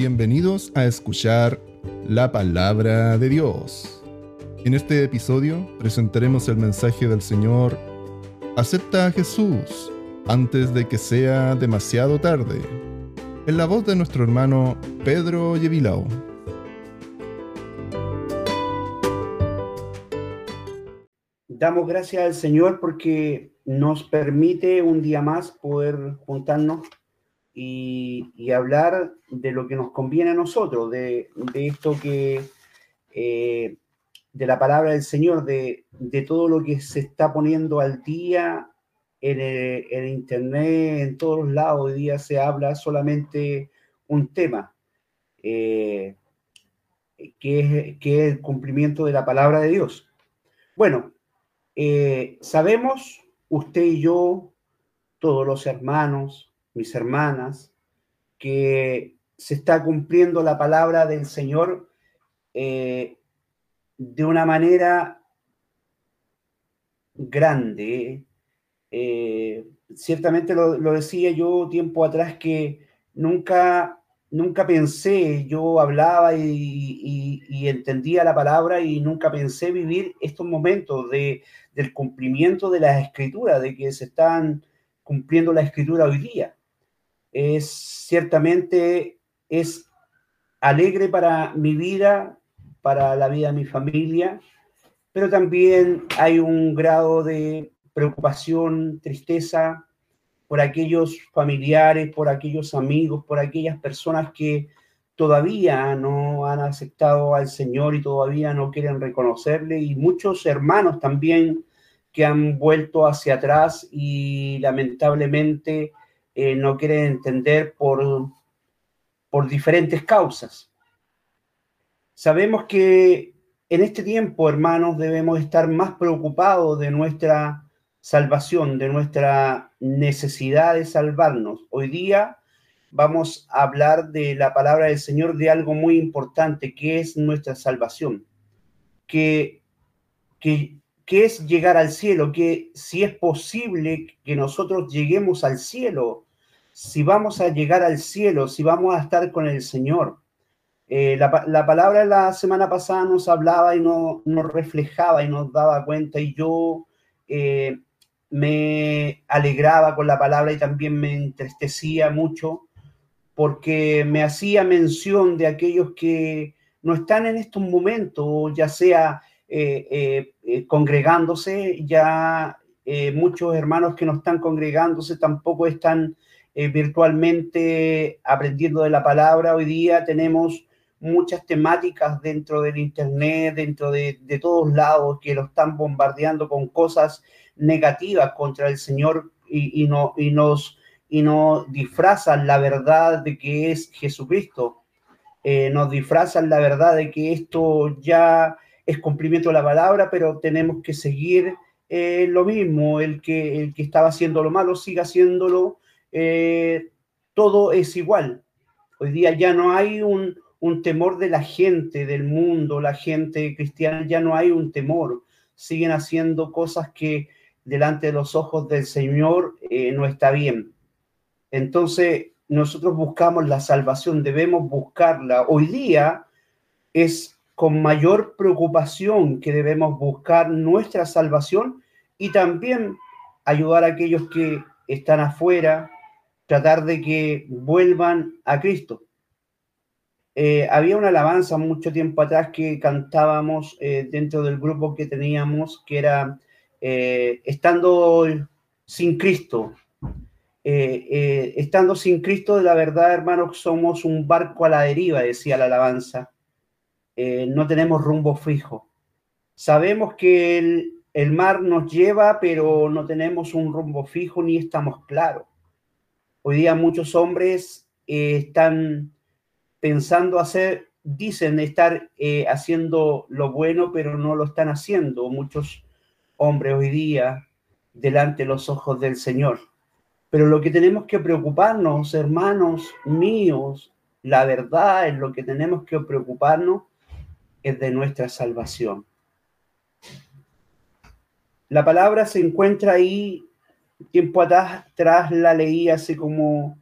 Bienvenidos a escuchar la palabra de Dios. En este episodio presentaremos el mensaje del Señor Acepta a Jesús antes de que sea demasiado tarde, en la voz de nuestro hermano Pedro Yevilao. Damos gracias al Señor porque nos permite un día más poder juntarnos y, hablar de lo que nos conviene a nosotros, de, esto que, eh, de la palabra del Señor, de, todo lo que se está poniendo al día en, el, Internet, en todos los lados. Hoy día se habla solamente un tema, eh, que, es, que el cumplimiento de la palabra de Dios. Bueno, eh, sabemos, usted y yo, todos los hermanos, mis hermanas, que se está cumpliendo la palabra del Señor eh, de una manera grande. Eh, ciertamente lo, decía yo tiempo atrás que nunca, nunca pensé, yo hablaba y, entendía la palabra y nunca pensé vivir estos momentos de, del cumplimiento de las escrituras, de que se están cumpliendo la escritura hoy día es ciertamente es alegre para mi vida, para la vida de mi familia, pero también hay un grado de preocupación, tristeza por aquellos familiares, por aquellos amigos, por aquellas personas que todavía no han aceptado al Señor y todavía no quieren reconocerle, y muchos hermanos también que han vuelto hacia atrás y lamentablemente eh, no quieren entender por, por diferentes causas. Sabemos que en este tiempo, hermanos, debemos estar más preocupados de nuestra salvación, de nuestra necesidad de salvarnos. Hoy día vamos a hablar de la palabra del Señor de algo muy importante, que es nuestra salvación, que, que, que es llegar al cielo, que si es posible que nosotros lleguemos al cielo, si vamos a llegar al cielo, si vamos a estar con el Señor. Eh, la, palabra la semana pasada nos hablaba y nos, reflejaba y nos daba cuenta y yo eh, me alegraba con la palabra y también me entristecía mucho porque me hacía mención de aquellos que no están en estos momentos, ya sea eh, congregándose, ya muchos hermanos que no están congregándose tampoco están eh, virtualmente aprendiendo de la palabra. Hoy día tenemos muchas temáticas dentro del Internet, dentro de, todos lados, que lo están bombardeando con cosas negativas contra el Señor y, no, y, nos, y nos disfrazan la verdad de que es Jesucristo. Eh, nos disfrazan la verdad de que esto ya es cumplimiento de la palabra, pero tenemos que seguir eh, lo mismo. El que, el que estaba haciendo lo malo siga haciéndolo eh, todo es igual. Hoy día ya no hay un, temor de la gente, del mundo, la gente cristiana, ya no hay un temor. Siguen haciendo cosas que delante de los ojos del Señor eh, no está bien. Entonces, nosotros buscamos la salvación, debemos buscarla. Hoy día es con mayor preocupación que debemos buscar nuestra salvación y también ayudar a aquellos que están afuera, tratar de que vuelvan a Cristo. Eh, había una alabanza mucho tiempo atrás que cantábamos eh, dentro del grupo que teníamos, que era eh, estando sin Cristo. estando sin Cristo, de la verdad, hermanos, somos un barco a la deriva, decía la alabanza. no tenemos rumbo fijo. Sabemos que el, el mar nos lleva, pero no tenemos un rumbo fijo ni estamos claros. Hoy día muchos hombres eh, están pensando hacer, dicen estar eh, haciendo lo bueno, pero no lo están haciendo. Muchos hombres hoy día delante de los ojos del Señor. Pero lo que tenemos que preocuparnos, hermanos míos, la verdad es lo que tenemos que preocuparnos es de nuestra salvación. La palabra se encuentra ahí tiempo atrás, la leí hace como,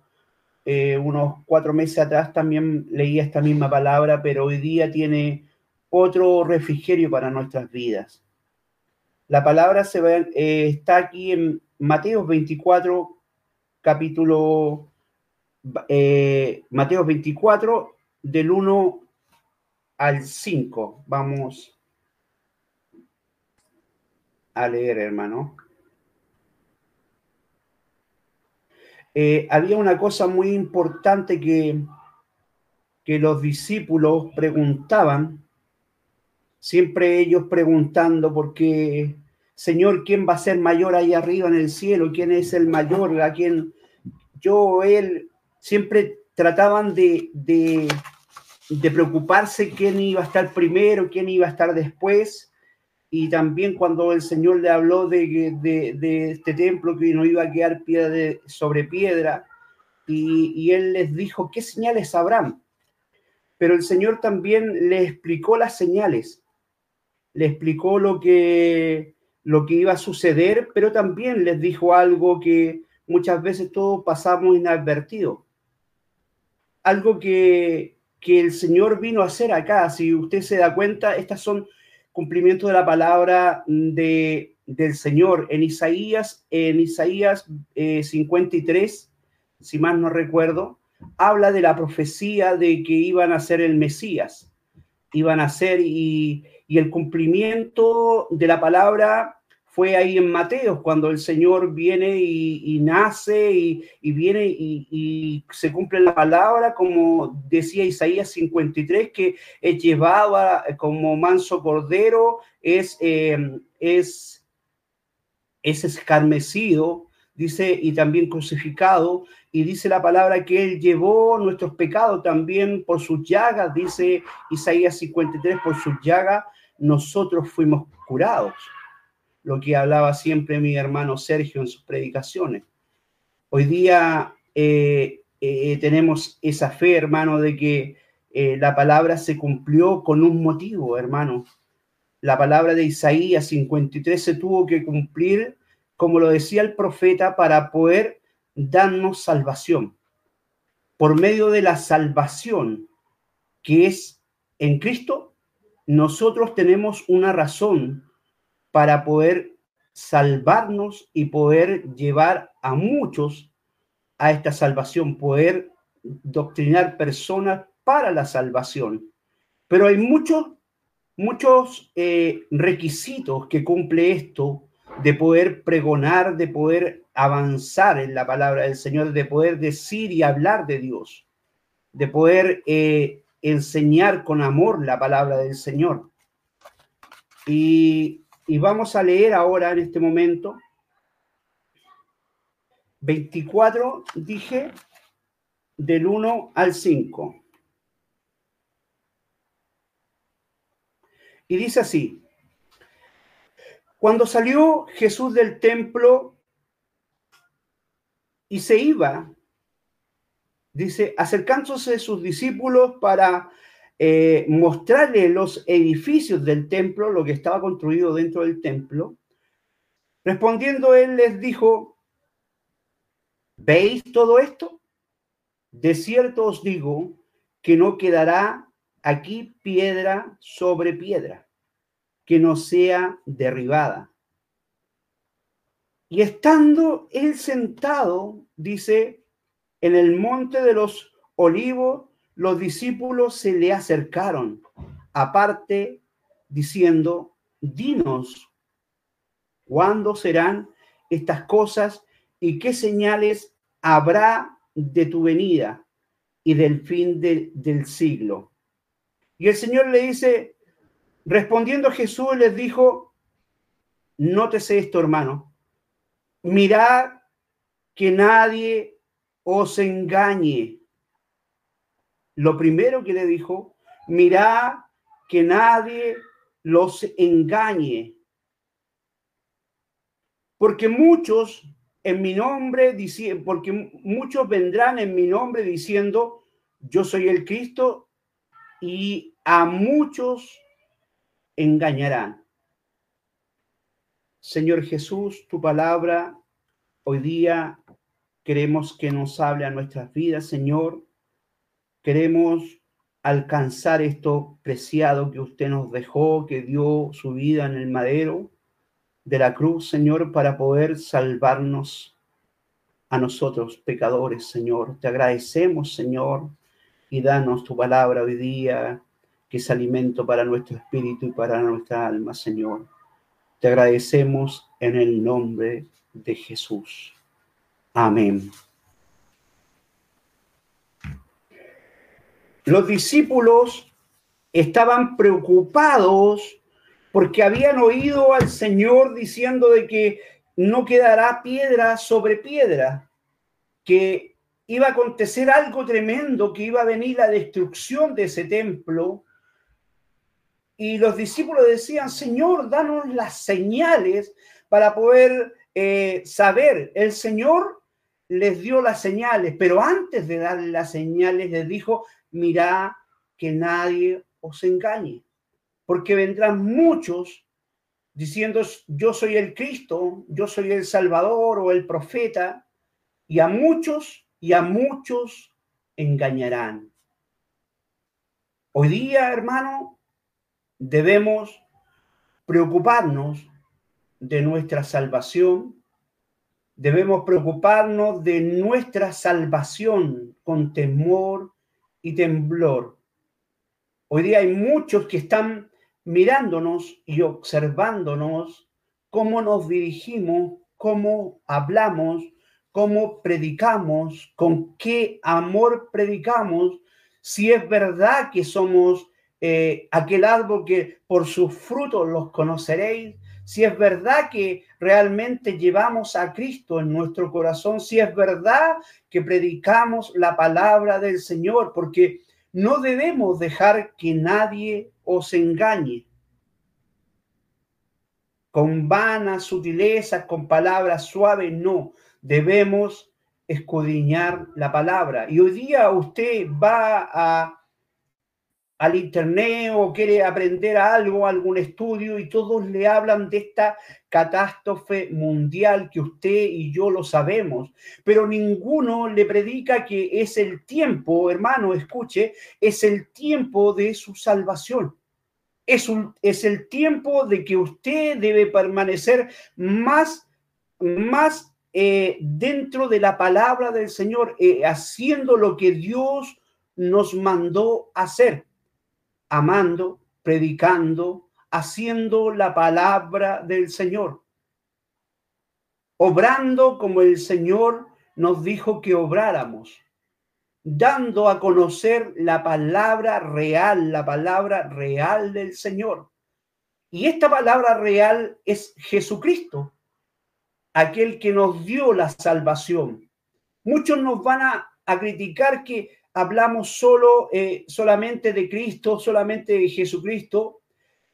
eh, unos cuatro meses atrás también leía esta misma palabra, pero hoy día tiene otro refrigerio para nuestras vidas. La palabra se ve, eh, está aquí en Mateo 24, capítulo eh, Mateo 24, del 1 al 5. Vamos a leer, hermano. Eh, había una cosa muy importante que, que los discípulos preguntaban, siempre ellos preguntando, porque, Señor, ¿quién va a ser mayor ahí arriba en el cielo? ¿Quién es el mayor? ¿A quién yo, él, siempre trataban de, de, de preocuparse quién iba a estar primero, quién iba a estar después? Y también cuando el Señor le habló de, de, este templo que no iba a quedar piedra sobre piedra, y, él les dijo, ¿qué señales habrán? Pero el Señor también le explicó las señales, le explicó lo que, lo que iba a suceder, pero también les dijo algo que muchas veces todos pasamos inadvertido. Algo que, que el Señor vino a hacer acá, si usted se da cuenta, estas son cumplimiento de la palabra de, del Señor. En Isaías, en Isaías 53, eh, si mal no recuerdo, habla de la profecía de que iban a ser el Mesías, iban a ser y, y el cumplimiento de la palabra fue ahí en Mateo, cuando el Señor viene y, nace y, viene y, se cumple la palabra, como decía Isaías 53, que es llevaba como manso cordero, es, em, es, es escarmecido, dice, y también crucificado, y dice la palabra que él llevó nuestros pecados también por sus llagas, dice Isaías 53, por sus llagas nosotros fuimos curados lo que hablaba siempre mi hermano Sergio en sus predicaciones. Hoy día eh, eh, tenemos esa fe, hermano, de que eh, la palabra se cumplió con un motivo, hermano. La palabra de Isaías 53 se tuvo que cumplir, como lo decía el profeta, para poder darnos salvación. Por medio de la salvación que es en Cristo, nosotros tenemos una razón para poder salvarnos y poder llevar a muchos a esta salvación, poder doctrinar personas para la salvación. Pero hay muchos, muchos eh, requisitos que cumple esto de poder pregonar, de poder avanzar en la palabra del Señor, de poder decir y hablar de Dios, de poder eh, enseñar con amor la palabra del Señor. Y y vamos a leer ahora en este momento 24, dije, del 1 al 5. Y dice así, cuando salió Jesús del templo y se iba, dice, acercándose sus discípulos para eh, mostrarle los edificios del templo, lo que estaba construido dentro del templo. Respondiendo él les dijo, ¿veis todo esto? De cierto os digo que no quedará aquí piedra sobre piedra, que no sea derribada. Y estando él sentado, dice, en el monte de los olivos, los discípulos se le acercaron, aparte diciendo, dinos, ¿cuándo serán estas cosas y qué señales habrá de tu venida y del fin del siglo? Y el Señor le dice, respondiendo Jesús, les dijo, nótese esto, hermano, mirad que nadie os engañe lo primero que le dijo, mira que nadie los engañe. Porque muchos en mi nombre, porque muchos vendrán en mi nombre diciendo, yo soy el Cristo, y a muchos engañarán. Señor Jesús, tu palabra hoy día Queremos que nos hable a nuestras vidas, Señor. Queremos alcanzar esto preciado que usted nos dejó, que dio su vida en el madero de la cruz, Señor, para poder salvarnos a nosotros, pecadores, Señor. Te agradecemos, Señor, y danos tu palabra hoy día, que es alimento para nuestro espíritu y para nuestra alma, Señor. Te agradecemos en el nombre de Jesús. Amén. Los discípulos estaban preocupados porque habían oído al Señor diciendo de que no quedará piedra sobre piedra, que iba a acontecer algo tremendo, que iba a venir la destrucción de ese templo. Y los discípulos decían, Señor, danos las señales para poder eh, saber. El Señor les dio las señales, pero antes de darle las señales les dijo, mira que nadie os engañe, porque vendrán muchos diciendo, yo soy el Cristo, yo soy el Salvador o el profeta, y a muchos y a muchos engañarán. Hoy día, hermano, debemos preocuparnos de nuestra salvación, debemos preocuparnos de nuestra salvación con temor y temblor. Hoy día hay muchos que están mirándonos y observándonos cómo nos dirigimos, cómo hablamos, cómo predicamos, con qué amor predicamos, si es verdad que somos eh, aquel árbol que por sus frutos los conoceréis, si es verdad que realmente llevamos a Cristo en nuestro corazón, si es verdad que predicamos la palabra del Señor, porque no debemos dejar que nadie os engañe. Con vanas sutilezas, con palabras suaves, no. Debemos escudriñar la palabra. Y hoy día usted va a al internet o quiere aprender algo, algún estudio y todos le hablan de esta catástrofe mundial que usted y yo lo sabemos, pero ninguno le predica que es el tiempo, hermano, escuche, es el tiempo de su salvación. Es, es el tiempo de que usted debe permanecer más, más eh, dentro de la palabra del Señor, eh, haciendo lo que Dios nos mandó hacer amando, predicando, haciendo la palabra del Señor, obrando como el Señor nos dijo que obráramos, dando a conocer la palabra real, la palabra real del Señor. Y esta palabra real es Jesucristo, aquel que nos dio la salvación. Muchos nos van a, a criticar que hablamos solo, eh, solamente de Cristo, solamente de Jesucristo.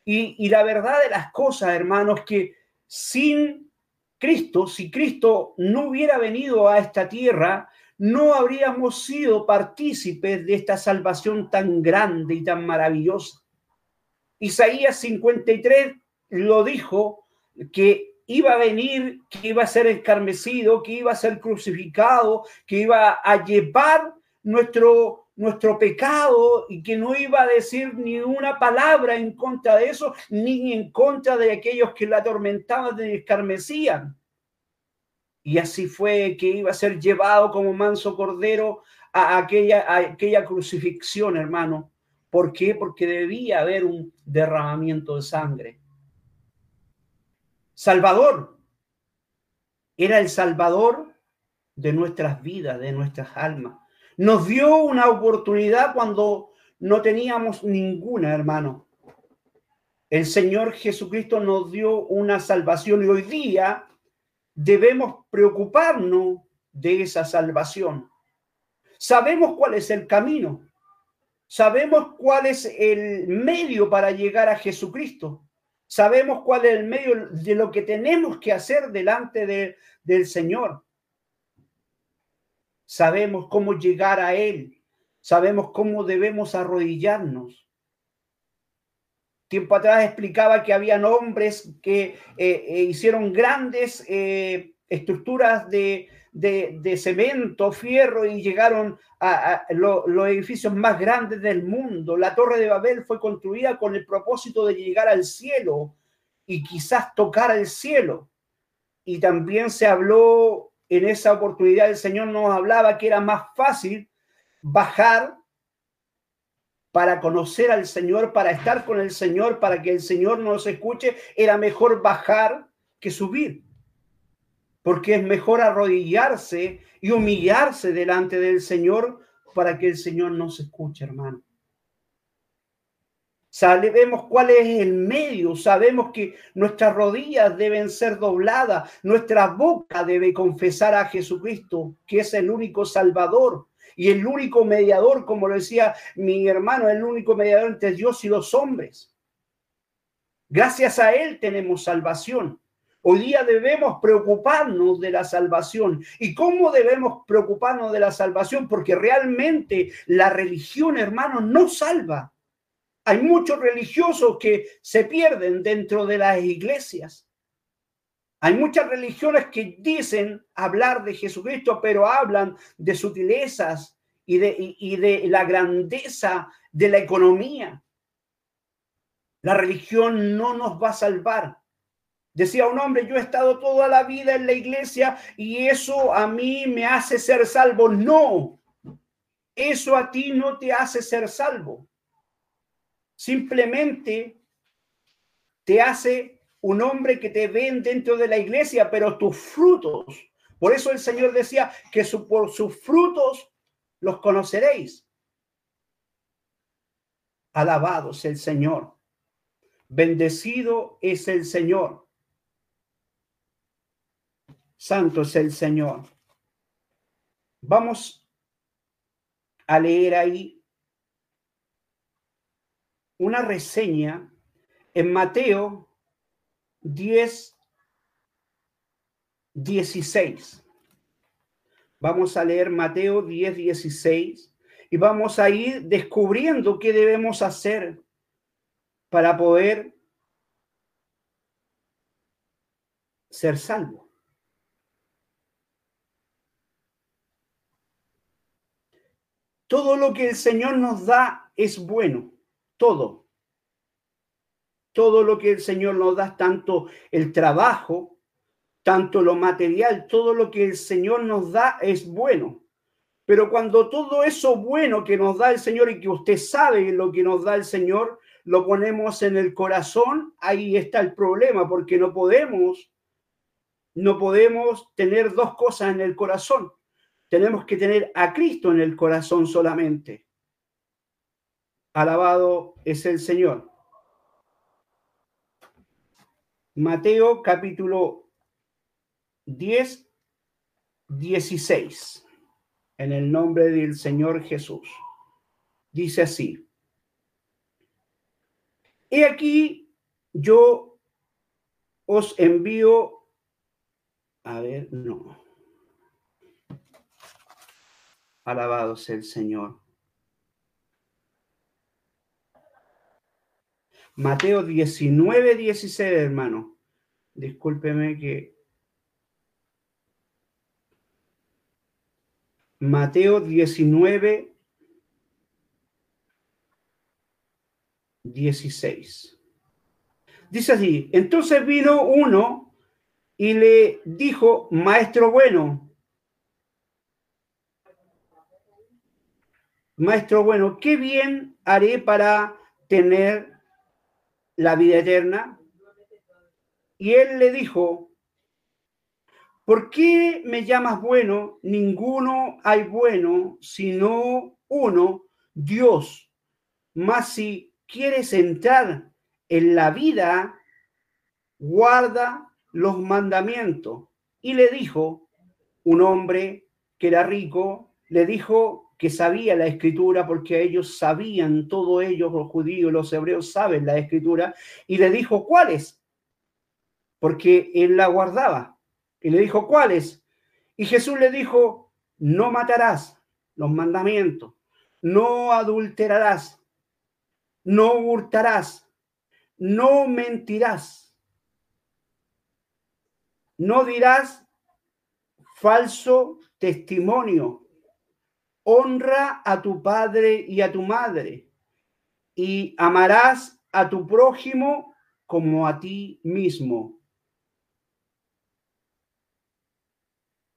Y, la verdad de las cosas, hermanos, que sin Cristo, si Cristo no hubiera venido a esta tierra, no habríamos sido partícipes de esta salvación tan grande y tan maravillosa. Isaías 53 lo dijo que iba a venir, que iba a ser escarmecido, que iba a ser crucificado, que iba a llevar nuestro, nuestro pecado y que no iba a decir ni una palabra en contra de eso, ni en contra de aquellos que la atormentaban y escarmecían. Y así fue que iba a ser llevado como manso cordero a aquella, a aquella crucifixión, hermano. ¿Por qué? Porque debía haber un derramamiento de sangre. Salvador. Era el Salvador de nuestras vidas, de nuestras almas. Nos dio una oportunidad cuando no teníamos ninguna, hermano. El Señor Jesucristo nos dio una salvación y hoy día debemos preocuparnos de esa salvación. Sabemos cuál es el camino. Sabemos cuál es el medio para llegar a Jesucristo. Sabemos cuál es el medio de lo que tenemos que hacer delante de, del Señor sabemos cómo llegar a Él, sabemos cómo debemos arrodillarnos. Tiempo atrás explicaba que habían hombres que eh, eh, hicieron grandes eh, estructuras de, cemento, fierro y llegaron a, los edificios más grandes del mundo. La torre de Babel fue construida con el propósito de llegar al cielo y quizás tocar al cielo. Y también se habló en esa oportunidad, el Señor nos hablaba que era más fácil bajar para conocer al Señor, para estar con el Señor, para que el Señor nos escuche, era mejor bajar que subir. Porque es mejor arrodillarse y humillarse delante del Señor para que el Señor nos escuche, hermano. Sabemos cuál es el medio, sabemos que nuestras rodillas deben ser dobladas, nuestra boca debe confesar a Jesucristo, que es el único Salvador, y el único mediador, como lo decía mi hermano, el único mediador entre Dios y los hombres. Gracias a Él tenemos salvación. Hoy día debemos preocuparnos de la salvación. ¿Y cómo debemos preocuparnos de la salvación? Porque realmente la religión, hermano, no salva. Hay muchos religiosos que se pierden dentro de las iglesias. Hay muchas religiones que dicen hablar de Jesucristo, pero hablan de sutilezas y de, la grandeza de la economía. La religión no nos va a salvar. Decía un hombre, yo he estado toda la vida en la iglesia y eso a mí me hace ser salvo. No, eso a ti no te hace ser salvo. Simplemente te hace un hombre que te ven dentro de la iglesia, pero tus frutos. Por eso el Señor decía que por sus frutos los conoceréis. Alabados el Señor. Bendecido es el Señor. Santo es el Señor. Vamos a leer ahí una reseña en Mateo 10, 16. Vamos a leer Mateo 10, 16 y vamos a ir descubriendo qué debemos hacer para poder ser salvo. Todo lo que el Señor nos da es bueno, todo todo lo que el Señor nos da, tanto el trabajo, tanto lo material, todo lo que el Señor nos da es bueno. Pero cuando todo eso bueno que nos da el Señor y que usted sabe lo que nos da el Señor, lo ponemos en el corazón, ahí está el problema, porque no podemos, no podemos tener dos cosas en el corazón. Tenemos que tener a Cristo en el corazón solamente. Alabado es el Señor. Mateo capítulo 10, 16. En el nombre del Señor Jesús. Dice así. He aquí, yo os envío, a ver, no. Alabado el Señor. Mateo 19, 16, hermano. Discúlpeme que... Mateo 19, 16. Dice así, entonces vino uno y le dijo, maestro bueno, maestro bueno, ¿qué bien haré para tener la vida eterna? Y él le dijo, ¿por qué me llamas bueno? Ninguno hay bueno, sino uno, Dios. Mas si quieres entrar en la vida, guarda los mandamientos. Y le dijo, un hombre que era rico, le dijo, que sabía la escritura, porque ellos sabían, todos ellos, los judíos, los hebreos, saben la escritura, y le dijo, ¿cuáles? Porque él la guardaba. Y le dijo, ¿cuáles? Y Jesús le dijo, no matarás los mandamientos, no adulterarás, no hurtarás, no mentirás, no dirás falso testimonio. Honra a tu padre y a tu madre y amarás a tu prójimo como a ti mismo.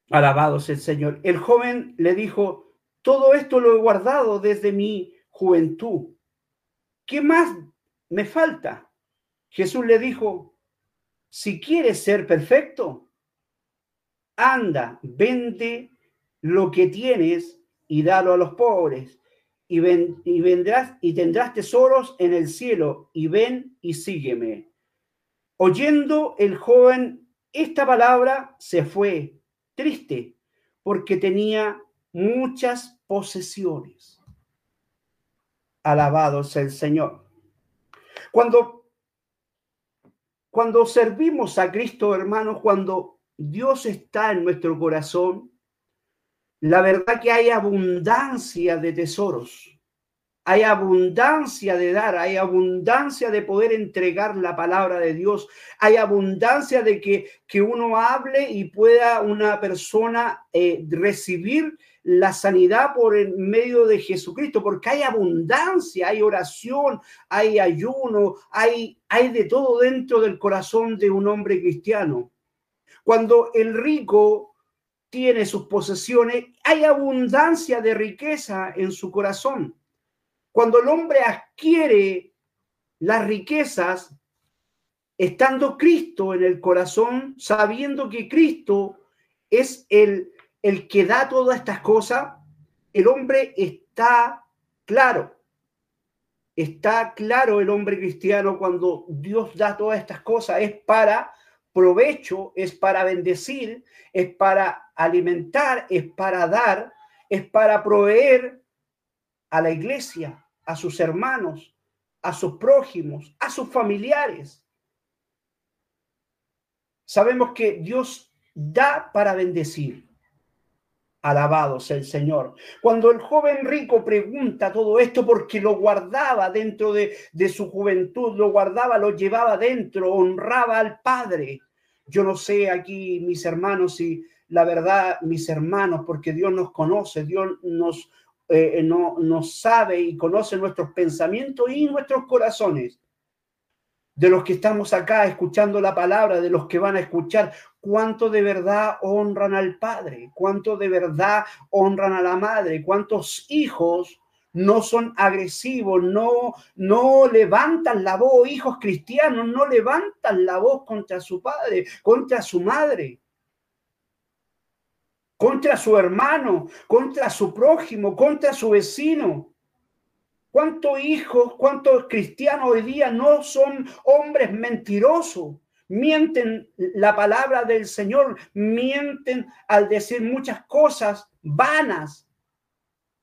Alabado el Señor. El joven le dijo, todo esto lo he guardado desde mi juventud. ¿Qué más me falta? Jesús le dijo, si quieres ser perfecto, anda, vende lo que tienes y dalo a los pobres y, y vendrás y tendrás tesoros en el cielo y ven y sígueme. Oyendo el joven esta palabra, se fue triste porque tenía muchas posesiones. Alabado el Señor. Cuando, cuando servimos a Cristo, hermanos, cuando Dios está en nuestro corazón, la verdad que hay abundancia de tesoros, hay abundancia de dar, hay abundancia de poder entregar la palabra de Dios, hay abundancia de que, que uno hable y pueda una persona eh, recibir la sanidad por el medio de Jesucristo, porque hay abundancia, hay oración, hay ayuno, hay, hay de todo dentro del corazón de un hombre cristiano. Cuando el rico tiene sus posesiones, hay abundancia de riqueza en su corazón. Cuando el hombre adquiere las riquezas, estando Cristo en el corazón, sabiendo que Cristo es el, el que da todas estas cosas, el hombre está claro. Está claro el hombre cristiano cuando Dios da todas estas cosas, es para provecho, es para bendecir, es para alimentar, es para dar, es para proveer a la iglesia, a sus hermanos, a sus prójimos, a sus familiares. Sabemos que Dios da para bendecir. Alabado sea el Señor. Cuando el joven rico pregunta todo esto porque lo guardaba dentro de, de, su juventud, lo guardaba, lo llevaba dentro, honraba al Padre. Yo no sé aquí, mis hermanos, si la verdad, mis hermanos, porque Dios nos conoce, Dios nos, eh, no, nos sabe y conoce nuestros pensamientos y nuestros corazones de los que estamos acá escuchando la palabra, de los que van a escuchar, cuánto de verdad honran al Padre, cuánto de verdad honran a la Madre, cuántos hijos no son agresivos, no, no levantan la voz, hijos cristianos no levantan la voz contra su padre, contra su madre, contra su hermano, contra su prójimo, contra su vecino. ¿Cuántos hijos, cuántos cristianos hoy día no son hombres mentirosos? Mienten la palabra del Señor, mienten al decir muchas cosas vanas.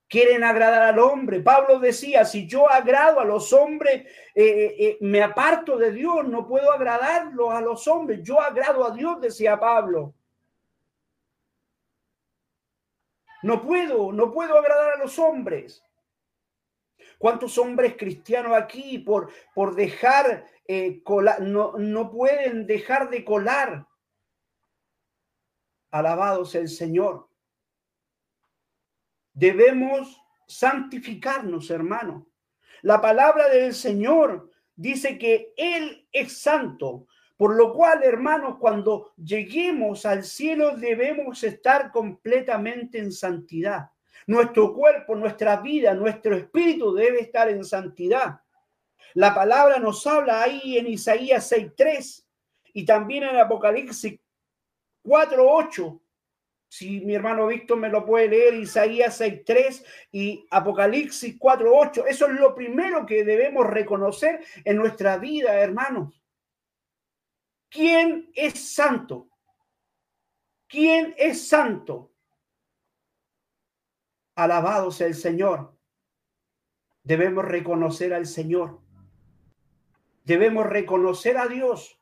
Quieren agradar al hombre. Pablo decía, si yo agrado a los hombres, eh, eh, eh, me aparto de Dios, no puedo agradarlo a los hombres. Yo agrado a Dios, decía Pablo. No puedo, no puedo agradar a los hombres. ¿Cuántos hombres cristianos aquí por, por dejar eh, colar, no, no pueden dejar de colar? Alabados el Señor. Debemos santificarnos, hermano. La palabra del Señor dice que Él es santo. Por lo cual, hermanos, cuando lleguemos al cielo debemos estar completamente en santidad. Nuestro cuerpo, nuestra vida, nuestro espíritu debe estar en santidad. La palabra nos habla ahí en Isaías 6.3 y también en Apocalipsis 4.8. Si mi hermano Víctor me lo puede leer, Isaías 6.3 y Apocalipsis 4.8. Eso es lo primero que debemos reconocer en nuestra vida, hermanos. ¿Quién es santo? ¿Quién es santo? Alabado sea el Señor. Debemos reconocer al Señor. Debemos reconocer a Dios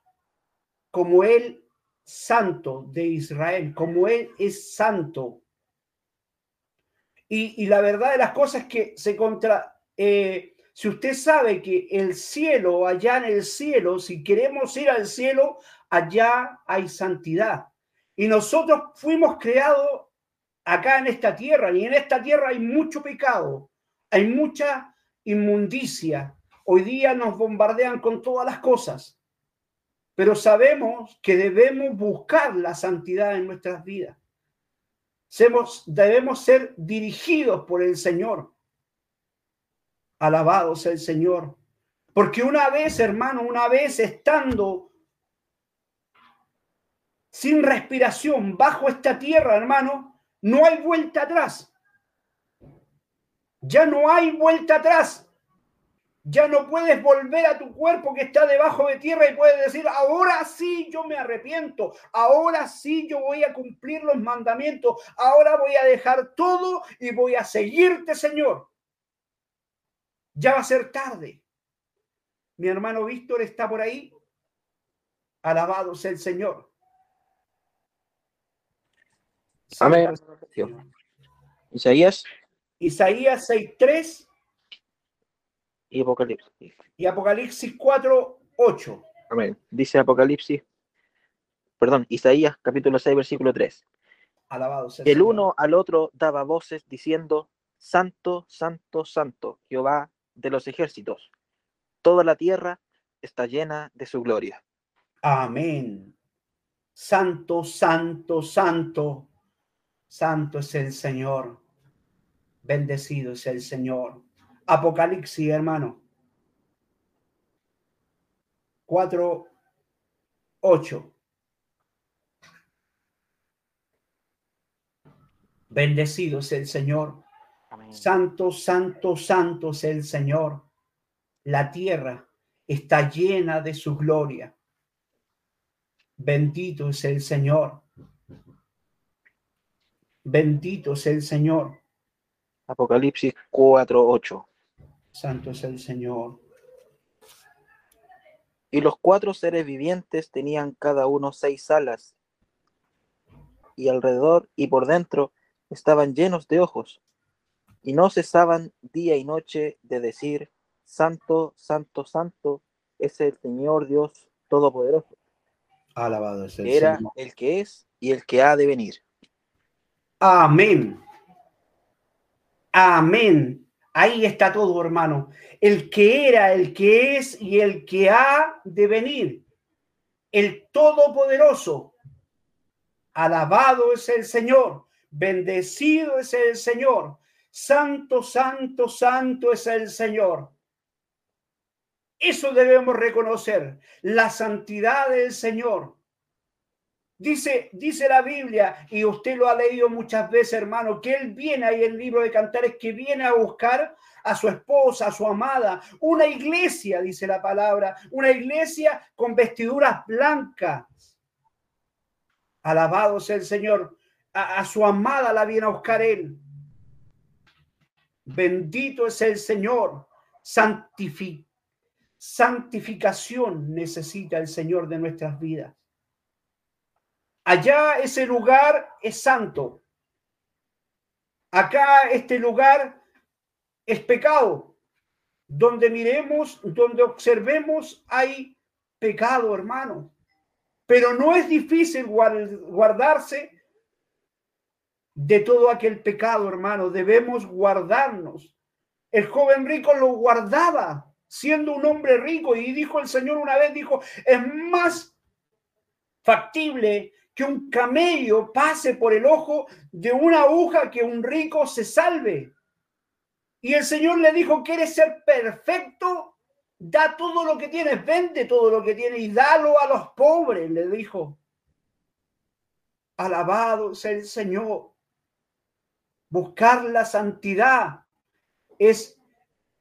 como Él santo de Israel, como Él es santo. Y, la verdad de las cosas que se contra... Eh, si usted sabe que el cielo, allá en el cielo, si queremos ir al cielo, allá hay santidad. Y nosotros fuimos creados acá en esta tierra, y en esta tierra hay mucho pecado, hay mucha inmundicia. Hoy día nos bombardean con todas las cosas, pero sabemos que debemos buscar la santidad en nuestras vidas. Debemos ser dirigidos por el Señor. Alabado sea el Señor. Porque una vez, hermano, una vez estando sin respiración bajo esta tierra, hermano, no hay vuelta atrás. Ya no hay vuelta atrás. Ya no puedes volver a tu cuerpo que está debajo de tierra y puedes decir, ahora sí yo me arrepiento, ahora sí yo voy a cumplir los mandamientos, ahora voy a dejar todo y voy a seguirte, Señor. Ya va a ser tarde. Mi hermano Víctor está por ahí. Alabado sea el Señor. Amén. Isaías. Isaías 6.3 y Apocalipsis. Y Apocalipsis 4.8. Amén. Dice Apocalipsis, perdón, Isaías capítulo 6, versículo 3. Alabado sea el uno al otro daba voces diciendo, Santo, Santo, Santo, Jehová de los ejércitos. Toda la tierra está llena de su gloria. Amén. Santo, santo, santo. Santo es el Señor. Bendecido es el Señor. Apocalipsis, hermano. 4, 8. Bendecido es el Señor. Santo, santo, santo es el Señor. La tierra está llena de su gloria. Bendito es el Señor. Bendito es el Señor. Apocalipsis 4, 8. Santo es el Señor. Y los cuatro seres vivientes tenían cada uno seis alas, y alrededor y por dentro estaban llenos de ojos, y no cesaban día y noche de decir, Santo, Santo, Santo es el Señor Dios Todopoderoso. Alabado es el Era el que es y el que ha de venir. Amén. Amén. Ahí está todo, hermano. El que era, el que es y el que ha de venir. El Todopoderoso. Alabado es el Señor. Bendecido es el Señor. Santo, santo, santo es el Señor. Eso debemos reconocer, la santidad del Señor. Dice, dice la Biblia, y usted lo ha leído muchas veces, hermano, que Él viene ahí en el libro de Cantares, que viene a buscar a su esposa, a su amada, una iglesia, dice la palabra, una iglesia con vestiduras blancas. Alabado sea el Señor. A, su amada la viene a buscar Él. Bendito es el Señor. santificación necesita el Señor de nuestras vidas. Allá ese lugar es santo. Acá este lugar es pecado. Donde miremos, donde observemos, hay pecado, hermano. Pero no es difícil guardarse de todo aquel pecado, hermano. Debemos guardarnos. El joven rico lo guardaba siendo un hombre rico y dijo el Señor una vez, dijo, es más factible que un camello pase por el ojo de una aguja que un rico se salve. Y el Señor le dijo, ¿quieres ser perfecto? Da todo lo que tienes, vende todo lo que tienes y dalo a los pobres, le dijo. Alabado sea el Señor. Buscar la santidad es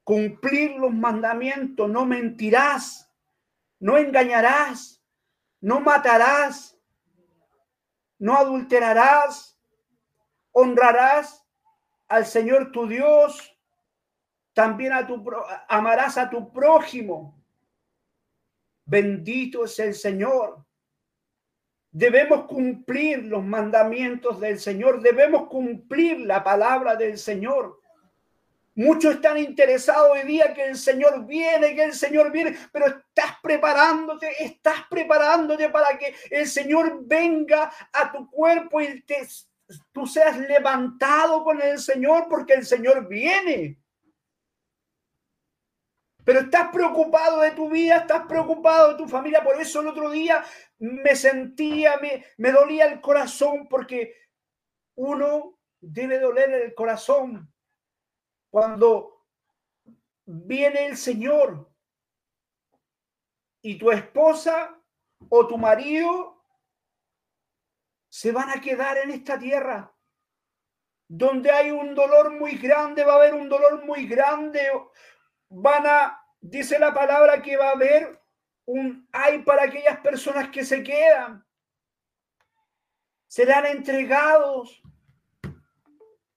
cumplir los mandamientos, no mentirás, no engañarás, no matarás, no adulterarás, honrarás al Señor tu Dios, también a tu, amarás a tu prójimo. Bendito es el Señor. Debemos cumplir los mandamientos del Señor, debemos cumplir la palabra del Señor. Muchos están interesados hoy día que el Señor viene, que el Señor viene, pero estás preparándote, estás preparándote para que el Señor venga a tu cuerpo y te, tú seas levantado con el Señor porque el Señor viene. Pero estás preocupado de tu vida, estás preocupado de tu familia. Por eso el otro día me sentía, me, me dolía el corazón porque uno debe doler el corazón cuando viene el Señor y tu esposa o tu marido se van a quedar en esta tierra. Donde hay un dolor muy grande, va a haber un dolor muy grande. Van a, dice la palabra que va a haber un hay para aquellas personas que se quedan. Serán entregados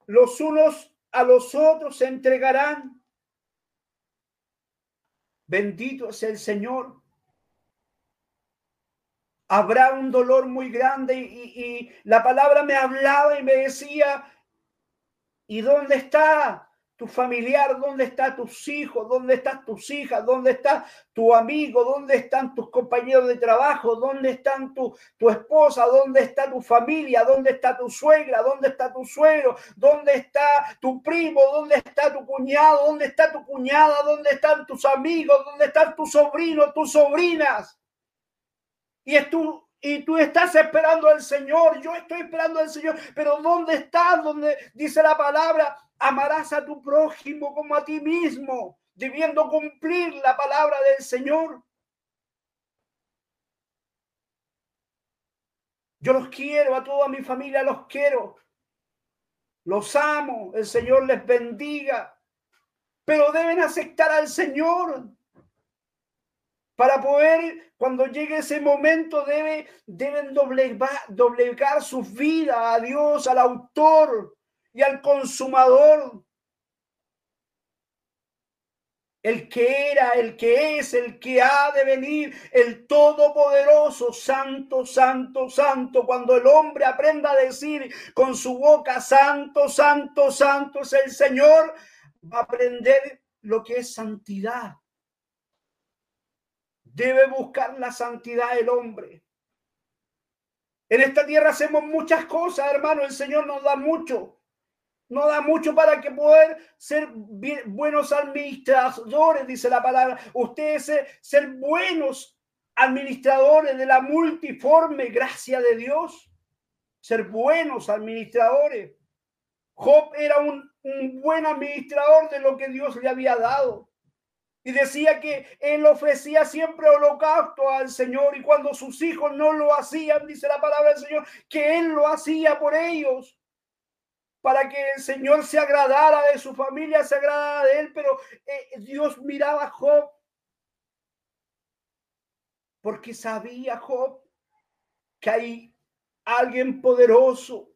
los unos a los otros, se entregarán. Bendito es el Señor habrá un dolor muy grande y, la palabra me hablaba y me decía, ¿y dónde está tu familiar? ¿Dónde están tus hijos? ¿Dónde están tus hijas? ¿Dónde está tu amigo? ¿Dónde están tus compañeros de trabajo? ¿Dónde están tu, tu esposa? ¿Dónde está tu familia? ¿Dónde está tu suegra? ¿Dónde está tu suegro? ¿Dónde está tu primo? ¿Dónde está tu cuñado? ¿Dónde está tu cuñada? ¿Dónde están tus amigos? ¿Dónde están tus sobrinos, tus sobrinas? Y, tú, y tú estás esperando al Señor, yo estoy esperando al Señor, pero ¿dónde estás? Donde dice la palabra, amarás a tu prójimo como a ti mismo, debiendo cumplir la palabra del Señor. Yo los quiero, a toda mi familia los quiero. Los amo, el Señor les bendiga. Pero deben aceptar al Señor para poder, cuando llegue ese momento, debe, deben doblegar, doblegar su vida a Dios, al autor y al consumador. El que era, el que es, el que ha de venir, el todopoderoso, santo, santo, santo. Cuando el hombre aprenda a decir con su boca, santo, santo, santo es el Señor, va a aprender lo que es santidad debe buscar la santidad del hombre. En esta tierra hacemos muchas cosas, hermano. El Señor nos da mucho. Nos da mucho para que poder ser buenos administradores, dice la palabra. Ustedes ser, ser buenos administradores de la multiforme gracia de Dios. Ser buenos administradores. Job era un, un buen administrador de lo que Dios le había dado. Y decía que él ofrecía siempre holocausto al Señor y cuando sus hijos no lo hacían, dice la palabra del Señor, que él lo hacía por ellos para que el Señor se agradara de su familia, se agradara de él, pero eh, Dios miraba a Job porque sabía Job que hay alguien poderoso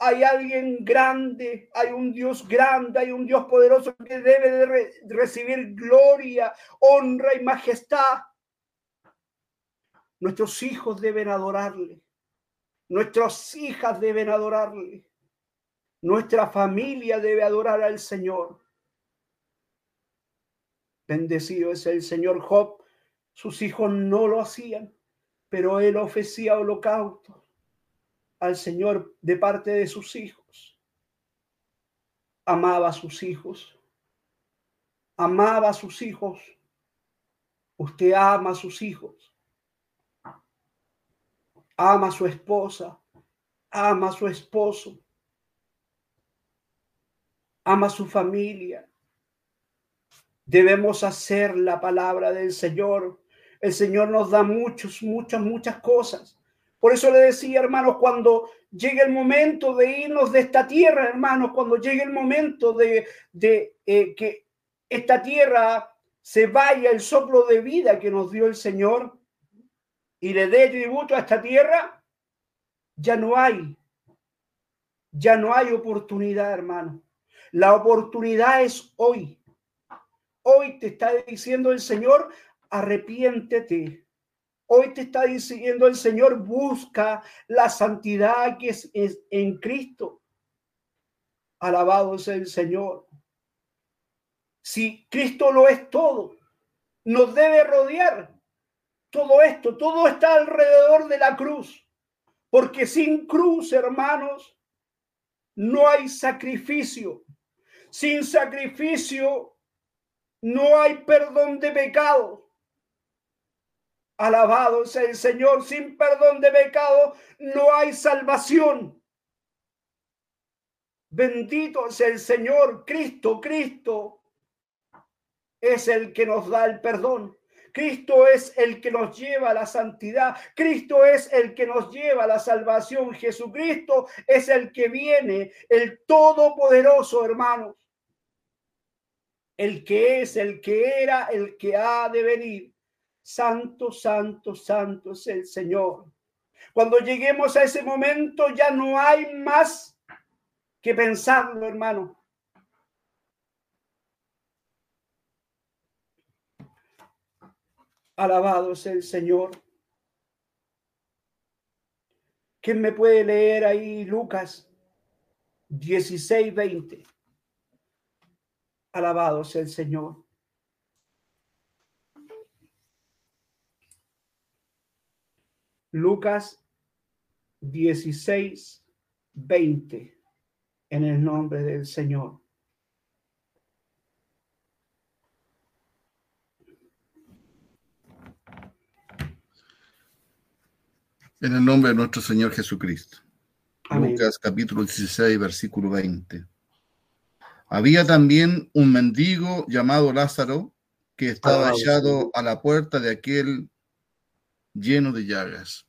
hay alguien grande, hay un Dios grande, hay un Dios poderoso que debe de recibir gloria, honra y majestad. Nuestros hijos deben adorarle. Nuestras hijas deben adorarle. Nuestra familia debe adorar al Señor. Bendecido es el Señor Job. Sus hijos no lo hacían, pero él ofrecía holocausto al Señor de parte de sus hijos. Amaba a sus hijos. Amaba a sus hijos. Usted ama a sus hijos. Ama a su esposa. Ama a su esposo. Ama su familia. Debemos hacer la palabra del Señor. El Señor nos da muchos, muchas, muchas cosas por eso le decía, hermanos, cuando llegue el momento de irnos de esta tierra, hermanos, cuando llegue el momento de, eh, que esta tierra se vaya el soplo de vida que nos dio el Señor y le dé tributo a esta tierra, ya no hay, ya no hay oportunidad, hermano. La oportunidad es hoy. Hoy te está diciendo el Señor, arrepiéntete Hoy te está diciendo el Señor, busca la santidad que es, en Cristo. Alabado sea el Señor. Si Cristo lo es todo, nos debe rodear todo esto, todo está alrededor de la cruz. Porque sin cruz, hermanos, no hay sacrificio. Sin sacrificio no hay perdón de pecados. Alabado sea el Señor. Sin perdón de pecado no hay salvación. Bendito sea el Señor. Cristo, Cristo es el que nos da el perdón. Cristo es el que nos lleva a la santidad. Cristo es el que nos lleva a la salvación. Jesucristo es el que viene, el todopoderoso, hermanos. El que es, el que era, el que ha de venir. Santo, santo, santo es el Señor. Cuando lleguemos a ese momento ya no hay más que pensarlo, hermano. Alabado sea el Señor. ¿Quién me puede leer ahí Lucas 16, 20? Alabado el Señor. Lucas 16, 20, en el nombre del Señor. En el nombre de nuestro Señor Jesucristo. Lucas capítulo 16, versículo 20. Había también un mendigo llamado Lázaro que estaba hallado a la puerta de aquel lleno de llagas.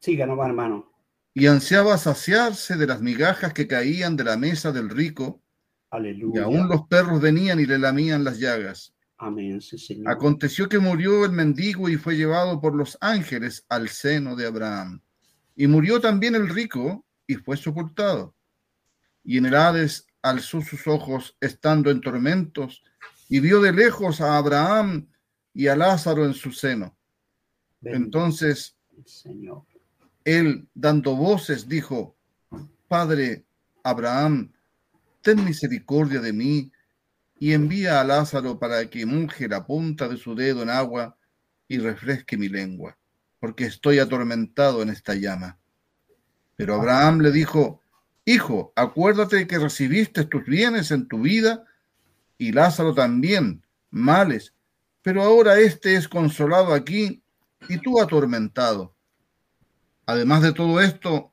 Siga nomás, hermano. Y ansiaba saciarse de las migajas que caían de la mesa del rico. Aleluya. Y aún los perros venían y le lamían las llagas. Amén, Aconteció que murió el mendigo y fue llevado por los ángeles al seno de Abraham. Y murió también el rico y fue sepultado. Y en el Hades alzó sus ojos estando en tormentos y vio de lejos a Abraham y a Lázaro en su seno. Entonces, él, dando voces, dijo, Padre Abraham, ten misericordia de mí y envía a Lázaro para que muje la punta de su dedo en agua y refresque mi lengua, porque estoy atormentado en esta llama. Pero Abraham le dijo, Hijo, acuérdate que recibiste tus bienes en tu vida y Lázaro también, males, pero ahora éste es consolado aquí y tú atormentado. Además de todo esto,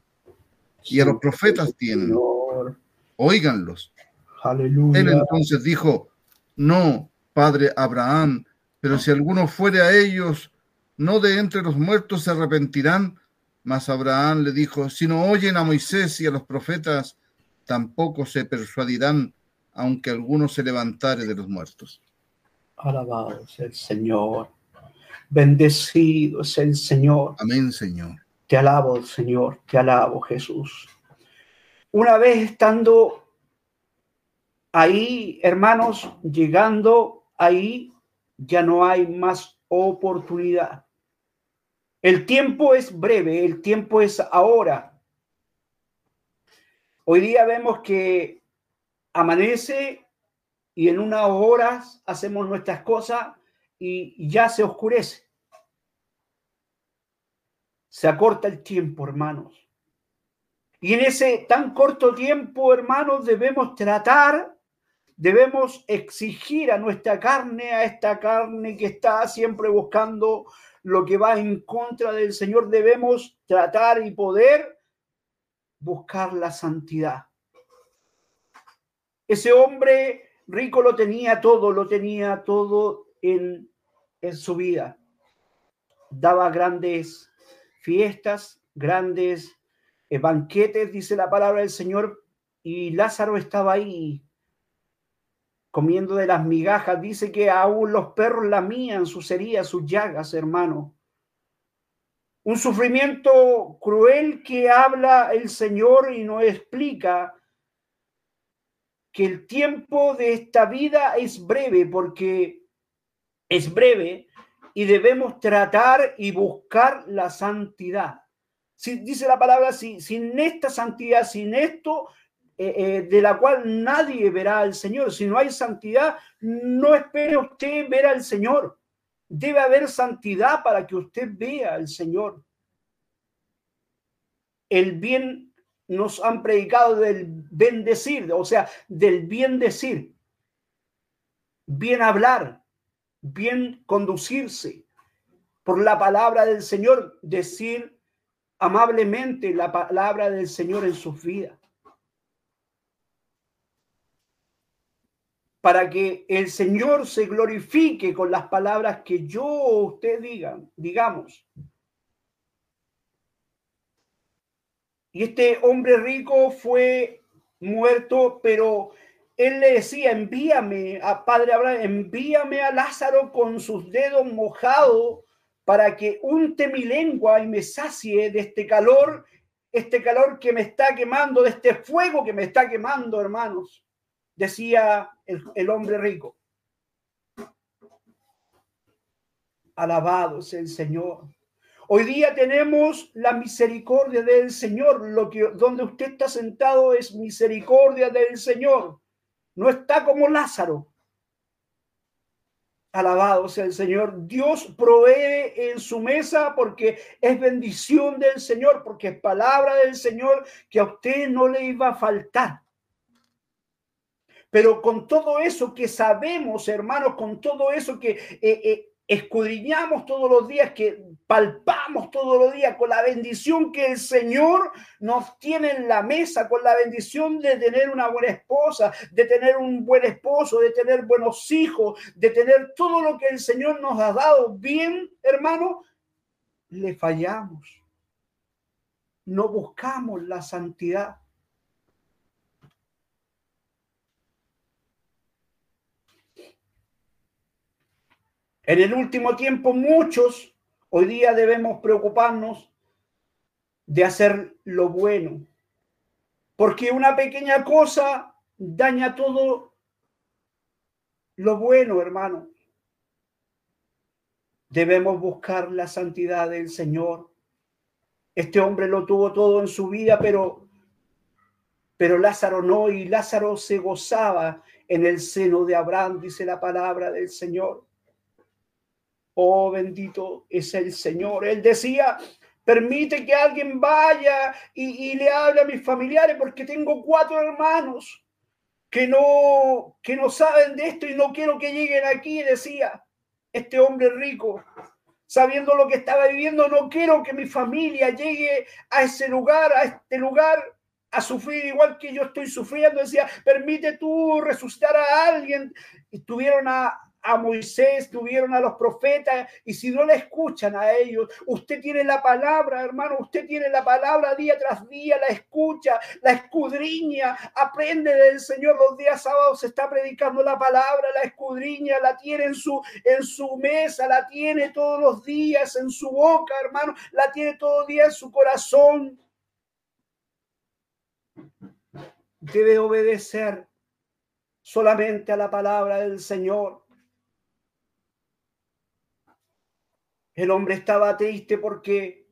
y a los profetas tienen. Óiganlos. Aleluya. Él entonces dijo, no, padre Abraham, pero si alguno fuere a ellos, no de entre los muertos se arrepentirán. Mas Abraham le dijo, si no oyen a Moisés y a los profetas, tampoco se persuadirán, aunque alguno se levantare de los muertos. Alabado sea el Señor. Bendecido sea el Señor. Amén, Señor. Te alabo, Señor, te alabo, Jesús. Una vez estando ahí, hermanos, llegando ahí, ya no hay más oportunidad. El tiempo es breve, el tiempo es ahora. Hoy día vemos que amanece y en unas horas hacemos nuestras cosas y ya se oscurece. Se acorta el tiempo, hermanos. Y en ese tan corto tiempo, hermanos, debemos tratar, debemos exigir a nuestra carne, a esta carne que está siempre buscando lo que va en contra del Señor, debemos tratar y poder buscar la santidad. Ese hombre rico lo tenía todo, lo tenía todo en, en su vida. Daba grandes fiestas, grandes eh, banquetes, dice la palabra del Señor, y Lázaro estaba ahí. comiendo de las migajas. Dice que aún los perros lamían sus heridas, sus llagas, hermano. Un sufrimiento cruel que habla el Señor y nos explica que el tiempo de esta vida es breve porque es breve y debemos tratar y buscar la santidad. Si, dice la palabra, si, sin esta santidad, sin esto, eh, eh, de la cual nadie verá al Señor. Si no hay santidad, no espere usted ver al Señor. Debe haber santidad para que usted vea al Señor. El bien nos han predicado del bendecir, o sea, del bien decir, bien hablar, bien conducirse, por la palabra del Señor, decir amablemente la palabra del Señor en sus vidas. Para que el Señor se glorifique con las palabras que yo o usted digan, digamos. Y este hombre rico fue muerto, pero él le decía, envíame a Padre Abraham, envíame a Lázaro con sus dedos mojados para que unte mi lengua y me sacie de este calor, este calor que me está quemando, de este fuego que me está quemando, hermanos, decía el, hombre rico. Alabado el Señor. Hoy día tenemos la misericordia del Señor. Lo que donde usted está sentado es misericordia del Señor no está como Lázaro. Alabado sea el Señor. Dios provee en su mesa porque es bendición del Señor, porque es palabra del Señor que a usted no le iba a faltar. Pero con todo eso que sabemos, hermanos, con todo eso que eh, eh, escudriñamos todos los días, que palpamos todos los días con la bendición que el Señor nos tiene en la mesa, con la bendición de tener una buena esposa, de tener un buen esposo, de tener buenos hijos, de tener todo lo que el Señor nos ha dado bien, hermano, le fallamos. No buscamos la santidad. En el último tiempo, muchos hoy día debemos preocuparnos de hacer lo bueno, porque una pequeña cosa daña todo lo bueno, hermano. Debemos buscar la santidad del Señor. Este hombre lo tuvo todo en su vida, pero pero Lázaro no, y Lázaro se gozaba en el seno de Abraham, dice la palabra del Señor. Oh, bendito es el Señor. Él decía, permite que alguien vaya y, le hable a mis familiares porque tengo cuatro hermanos que no, que no saben de esto y no quiero que lleguen aquí, decía este hombre rico. Sabiendo lo que estaba viviendo, no quiero que mi familia llegue a ese lugar, a este lugar, a sufrir igual que yo estoy sufriendo. Decía, permite tú resucitar a alguien. Y a, a Moisés, tuvieron a los profetas, y si no le escuchan a ellos, usted tiene la palabra, hermano, usted tiene la palabra día tras día, la escucha, la escudriña, aprende del Señor. Los días sábados se está predicando la palabra, la escudriña, la tiene en su, en su mesa, la tiene todos los días en su boca, hermano, la tiene todo día en su corazón. Debe obedecer solamente a la palabra del Señor. El hombre estaba triste porque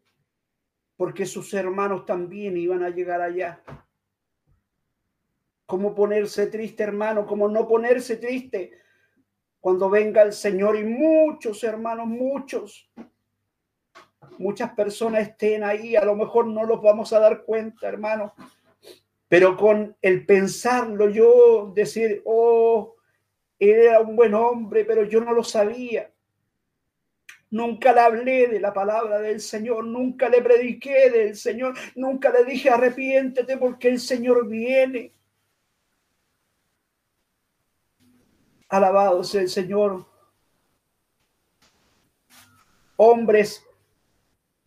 porque sus hermanos también iban a llegar allá. ¿Cómo ponerse triste, hermano? ¿Cómo no ponerse triste cuando venga el Señor y muchos hermanos, muchos, muchas personas estén ahí? A lo mejor no los vamos a dar cuenta, hermano. Pero con el pensarlo, yo decir, oh, era un buen hombre, pero yo no lo sabía. Nunca le hablé de la palabra del Señor, nunca le prediqué del Señor, nunca le dije arrepiéntete porque el Señor viene. Alabado sea el Señor. Hombres,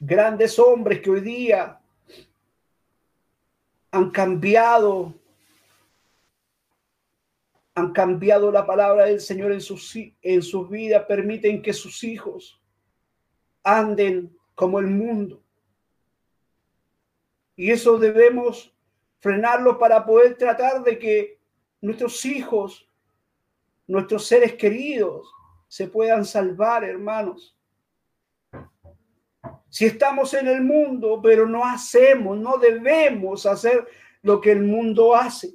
grandes hombres que hoy día han cambiado, han cambiado la palabra del Señor en sus, en sus vidas, permiten que sus hijos anden como el mundo. Y eso debemos frenarlo para poder tratar de que nuestros hijos, nuestros seres queridos, se puedan salvar, hermanos. Si estamos en el mundo, pero no hacemos, no debemos hacer lo que el mundo hace.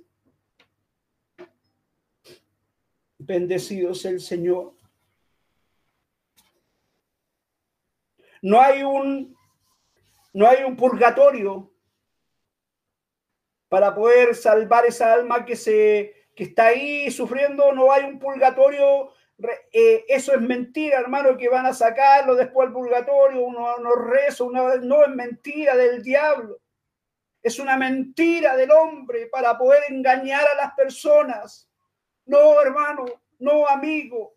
Bendecido sea el Señor. No hay un no hay un purgatorio para poder salvar esa alma que se que está ahí sufriendo, no hay un purgatorio eh, eso es mentira, hermano, que van a sacarlo después al purgatorio, uno no reza, una no es mentira del diablo. Es una mentira del hombre para poder engañar a las personas. No, hermano, no, amigo.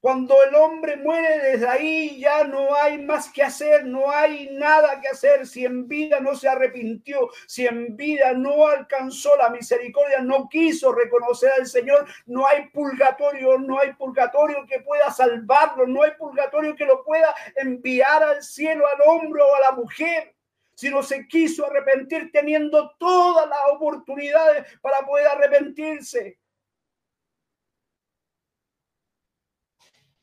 Cuando el hombre muere desde ahí ya no hay más que hacer, no hay nada que hacer. Si en vida no se arrepintió, si en vida no alcanzó la misericordia, no quiso reconocer al Señor, no hay purgatorio, no hay purgatorio que pueda salvarlo, no hay purgatorio que lo pueda enviar al cielo al hombre o a la mujer. Si no se quiso arrepentir teniendo todas las oportunidades para poder arrepentirse.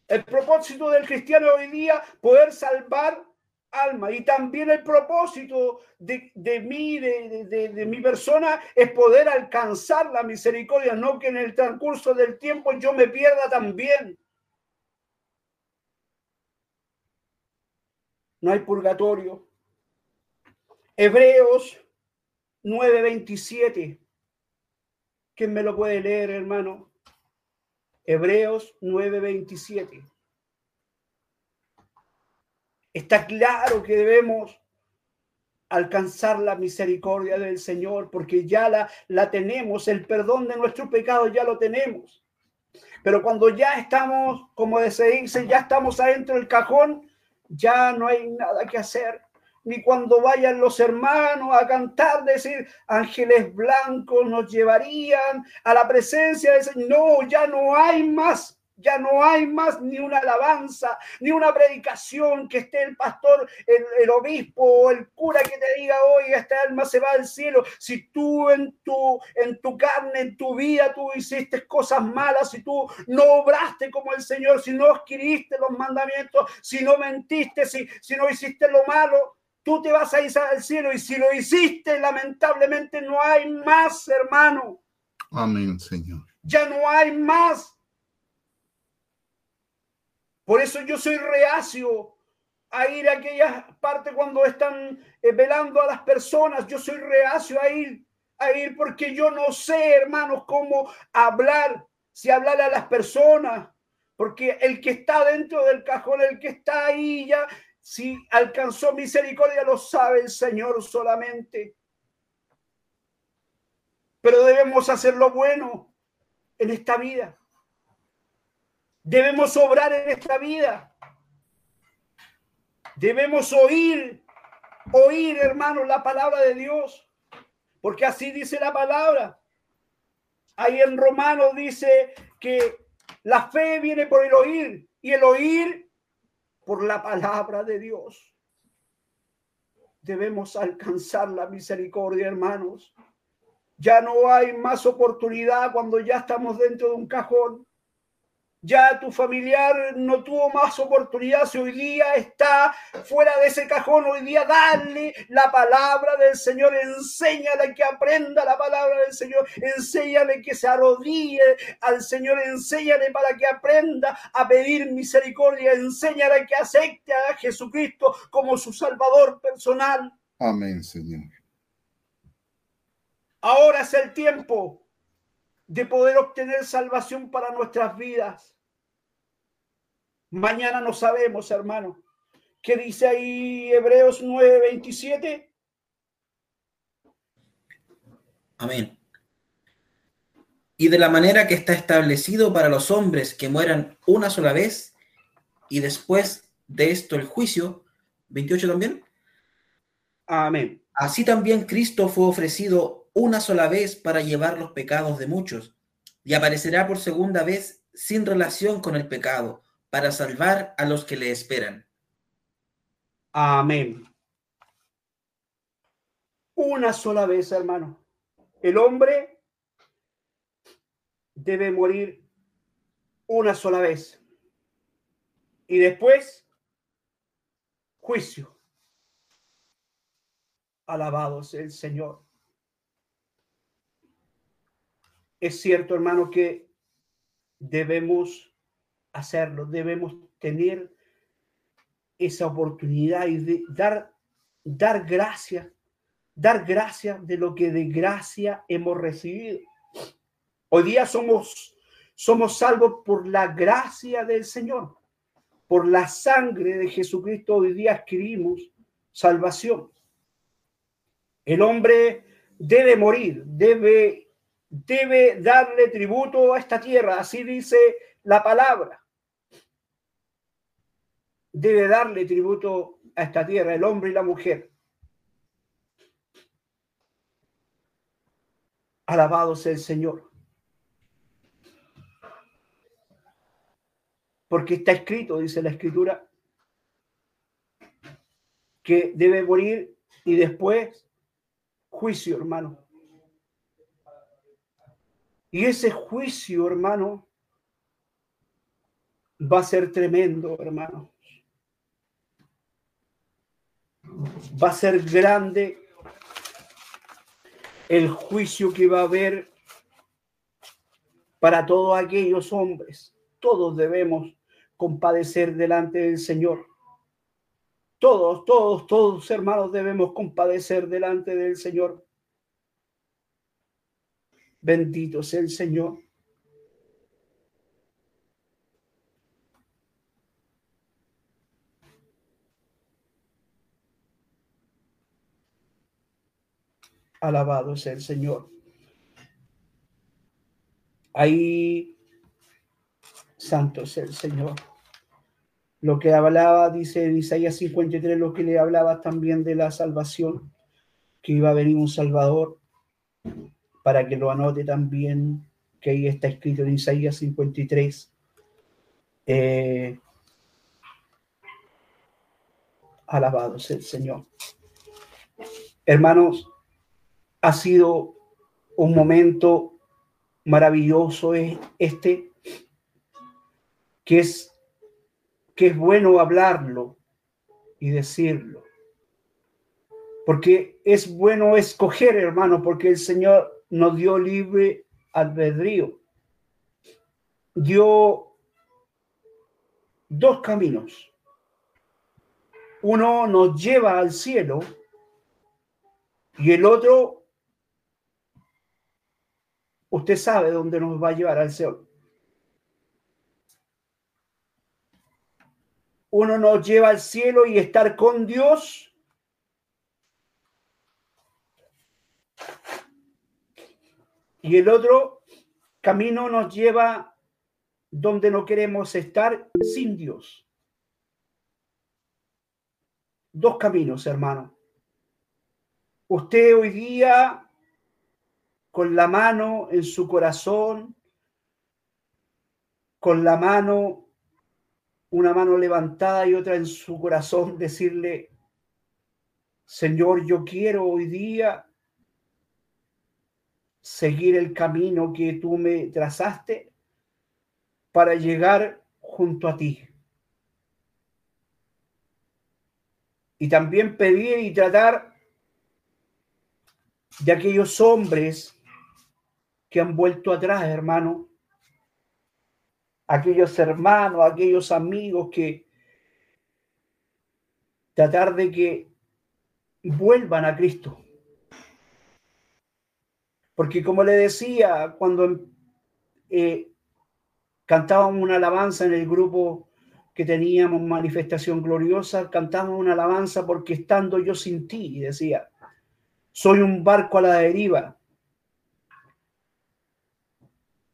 El propósito del cristiano hoy día, poder salvar alma. Y también el propósito de, mí, de, de, mi persona, es poder alcanzar la misericordia, no que en el transcurso del tiempo yo me pierda también. No hay purgatorio. Hebreos 9:27. ¿Quién me lo puede leer, hermano? Hebreos 9:27. Está claro que debemos alcanzar la misericordia del Señor, porque ya la, la tenemos, el perdón de nuestros pecados ya lo tenemos. Pero cuando ya estamos, como se dice, ya estamos adentro del cajón, ya no hay nada que hacer ni cuando vayan los hermanos a cantar, decir, ángeles blancos nos llevarían a la presencia de. No, ya no hay más. Ya no hay más ni una alabanza, ni una predicación que esté el pastor, el, obispo o el cura que te diga, hoy esta alma se va al cielo. Si tú en tu, en tu carne, en tu vida, tú hiciste cosas malas, si tú no obraste como el Señor, si no adquiriste los mandamientos, si no mentiste, si, si no hiciste lo malo, tú te vas a ir al cielo y si lo hiciste, lamentablemente no hay más, hermano. Amén, Señor. Ya no hay más. Por eso yo soy reacio a ir a aquellas partes cuando están eh, velando a las personas. Yo soy reacio a ir, a ir porque yo no sé, hermanos, cómo hablar, si hablar a las personas. Porque el que está dentro del cajón, el que está ahí ya, si alcanzó misericordia, lo sabe el Señor solamente. Pero debemos hacer lo bueno en esta vida. Debemos obrar en esta vida. Debemos oír, oír, hermano, la palabra de Dios. Porque así dice la palabra. Ahí en Romanos dice que la fe viene por el oír y el oír por la palabra de Dios. Debemos alcanzar la misericordia, hermanos. Ya no hay más oportunidad cuando ya estamos dentro de un cajón ya tu familiar no tuvo más oportunidad, si hoy día está fuera de ese cajón, hoy día dale la palabra del Señor, enséñale que aprenda la palabra del Señor, enséñale que se arrodille al Señor, enséñale para que aprenda a pedir misericordia, enséñale que acepte a Jesucristo como su Salvador personal. Amén, Señor. Ahora es el tiempo de poder obtener salvación para nuestras vidas. Mañana no sabemos, hermano. ¿Qué dice ahí Hebreos 9:27? Amén. Y de la manera que está establecido para los hombres que mueran una sola vez y después de esto el juicio, 28 también. Amén. Así también Cristo fue ofrecido una sola vez para llevar los pecados de muchos, y aparecerá por segunda vez sin relación con el pecado para salvar a los que le esperan. Amén. Una sola vez, hermano. El hombre debe morir una sola vez. Y después, juicio. Alabado sea el Señor. Es cierto, hermano, que debemos hacerlo, debemos tener esa oportunidad y de dar, dar gracias, dar gracias de lo que de gracia hemos recibido. Hoy día somos, somos salvos por la gracia del Señor, por la sangre de Jesucristo. Hoy día adquirimos salvación. El hombre debe morir, debe debe darle tributo a esta tierra, así dice la palabra. Debe darle tributo a esta tierra, el hombre y la mujer. Alabado sea el Señor. Porque está escrito, dice la escritura, que debe morir y después juicio, hermano. Y ese juicio, hermano, va a ser tremendo, hermano. Va a ser grande el juicio que va a haber para todos aquellos hombres. Todos debemos compadecer delante del Señor. Todos, todos, todos, hermanos, debemos compadecer delante del Señor. Bendito sea el Señor. Alabado sea el Señor. Ahí, santo sea el Señor. Lo que hablaba, dice en Isaías 53, lo que le hablaba también de la salvación, que iba a venir un Salvador para que lo anote también, que ahí está escrito en Isaías 53. Eh, alabado sea el Señor. Hermanos, ha sido un momento maravilloso este, que es, que es bueno hablarlo y decirlo. Porque es bueno escoger, hermano, porque el Señor nos dio libre albedrío. Dio dos caminos. Uno nos lleva al cielo y el otro, usted sabe dónde nos va a llevar al cielo. Uno nos lleva al cielo y estar con Dios Y el otro camino nos lleva donde no queremos estar sin Dios. Dos caminos, hermano. Usted hoy día, con la mano en su corazón, con la mano, una mano levantada y otra en su corazón, decirle, Señor, yo quiero hoy día seguir el camino que tú me trazaste para llegar junto a ti. Y también pedir y tratar de aquellos hombres que han vuelto atrás, hermano. Aquellos hermanos, aquellos amigos que tratar de que vuelvan a Cristo. Porque como le decía, cuando eh, cantábamos una alabanza en el grupo que teníamos manifestación gloriosa, cantábamos una alabanza porque estando yo sin ti, decía, soy un barco a la deriva.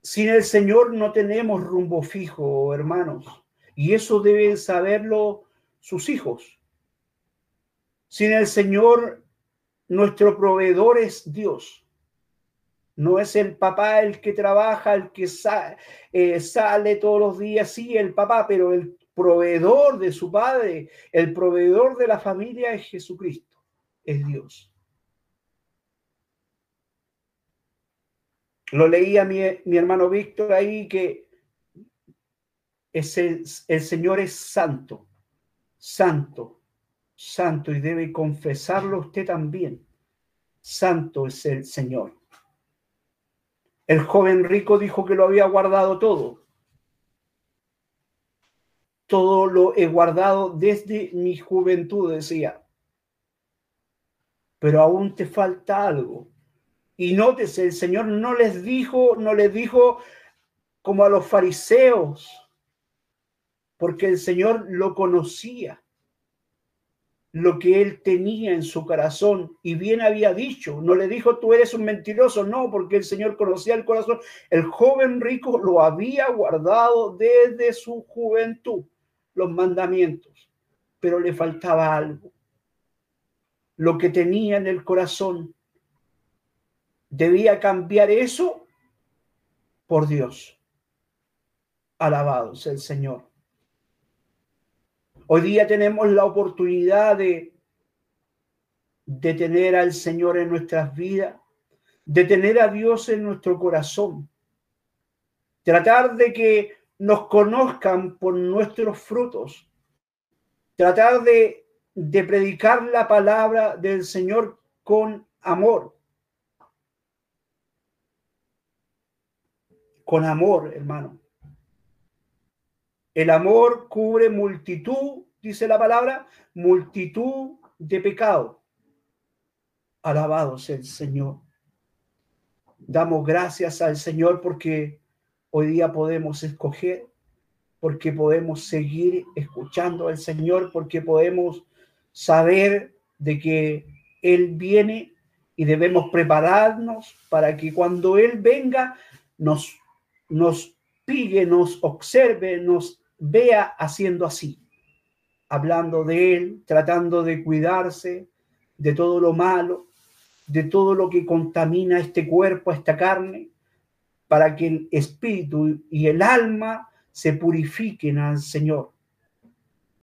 Sin el Señor no tenemos rumbo fijo, hermanos, y eso deben saberlo sus hijos. Sin el Señor, nuestro proveedor es Dios No es el papá el que trabaja, el que eh, sale todos los días, sí, el papá, pero el proveedor de su padre, el proveedor de la familia es Jesucristo, es Dios. Lo leía mi, mi hermano Víctor ahí que es el, el Señor es santo, santo, santo y debe confesarlo usted también. Santo es el Señor. El joven rico dijo que lo había guardado todo. Todo lo he guardado desde mi juventud, decía. Pero aún te falta algo. Y nótese, el Señor no les dijo, no les dijo como a los fariseos, porque el Señor lo conocía, lo que él tenía en su corazón y bien había dicho, no le dijo tú eres un mentiroso, no, porque el Señor conocía el corazón. El joven rico lo había guardado desde su juventud, los mandamientos, pero le faltaba algo. Lo que tenía en el corazón debía cambiar eso por Dios. Alabado sea el Señor. Hoy día tenemos la oportunidad de, de tener al Señor en nuestras vidas, de tener a Dios en nuestro corazón. Tratar de que nos conozcan por nuestros frutos. Tratar de, de predicar la palabra del Señor con amor. Con amor, hermano. El amor cubre multitud, dice la palabra, multitud de pecado. Alabado sea el Señor. Damos gracias al Señor porque hoy día podemos escoger, porque podemos seguir escuchando al Señor, porque podemos saber de que Él viene y debemos prepararnos para que cuando Él venga nos, nos pille, nos observe, nos vea haciendo así, hablando de él, tratando de cuidarse de todo lo malo, de todo lo que contamina este cuerpo, esta carne, para que el espíritu y el alma se purifiquen al Señor.